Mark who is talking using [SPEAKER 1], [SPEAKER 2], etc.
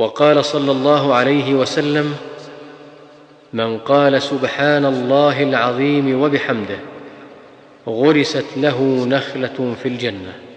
[SPEAKER 1] وقال صلى الله عليه وسلم من قال سبحان الله العظيم وبحمده غرست له نخلة في الجنة.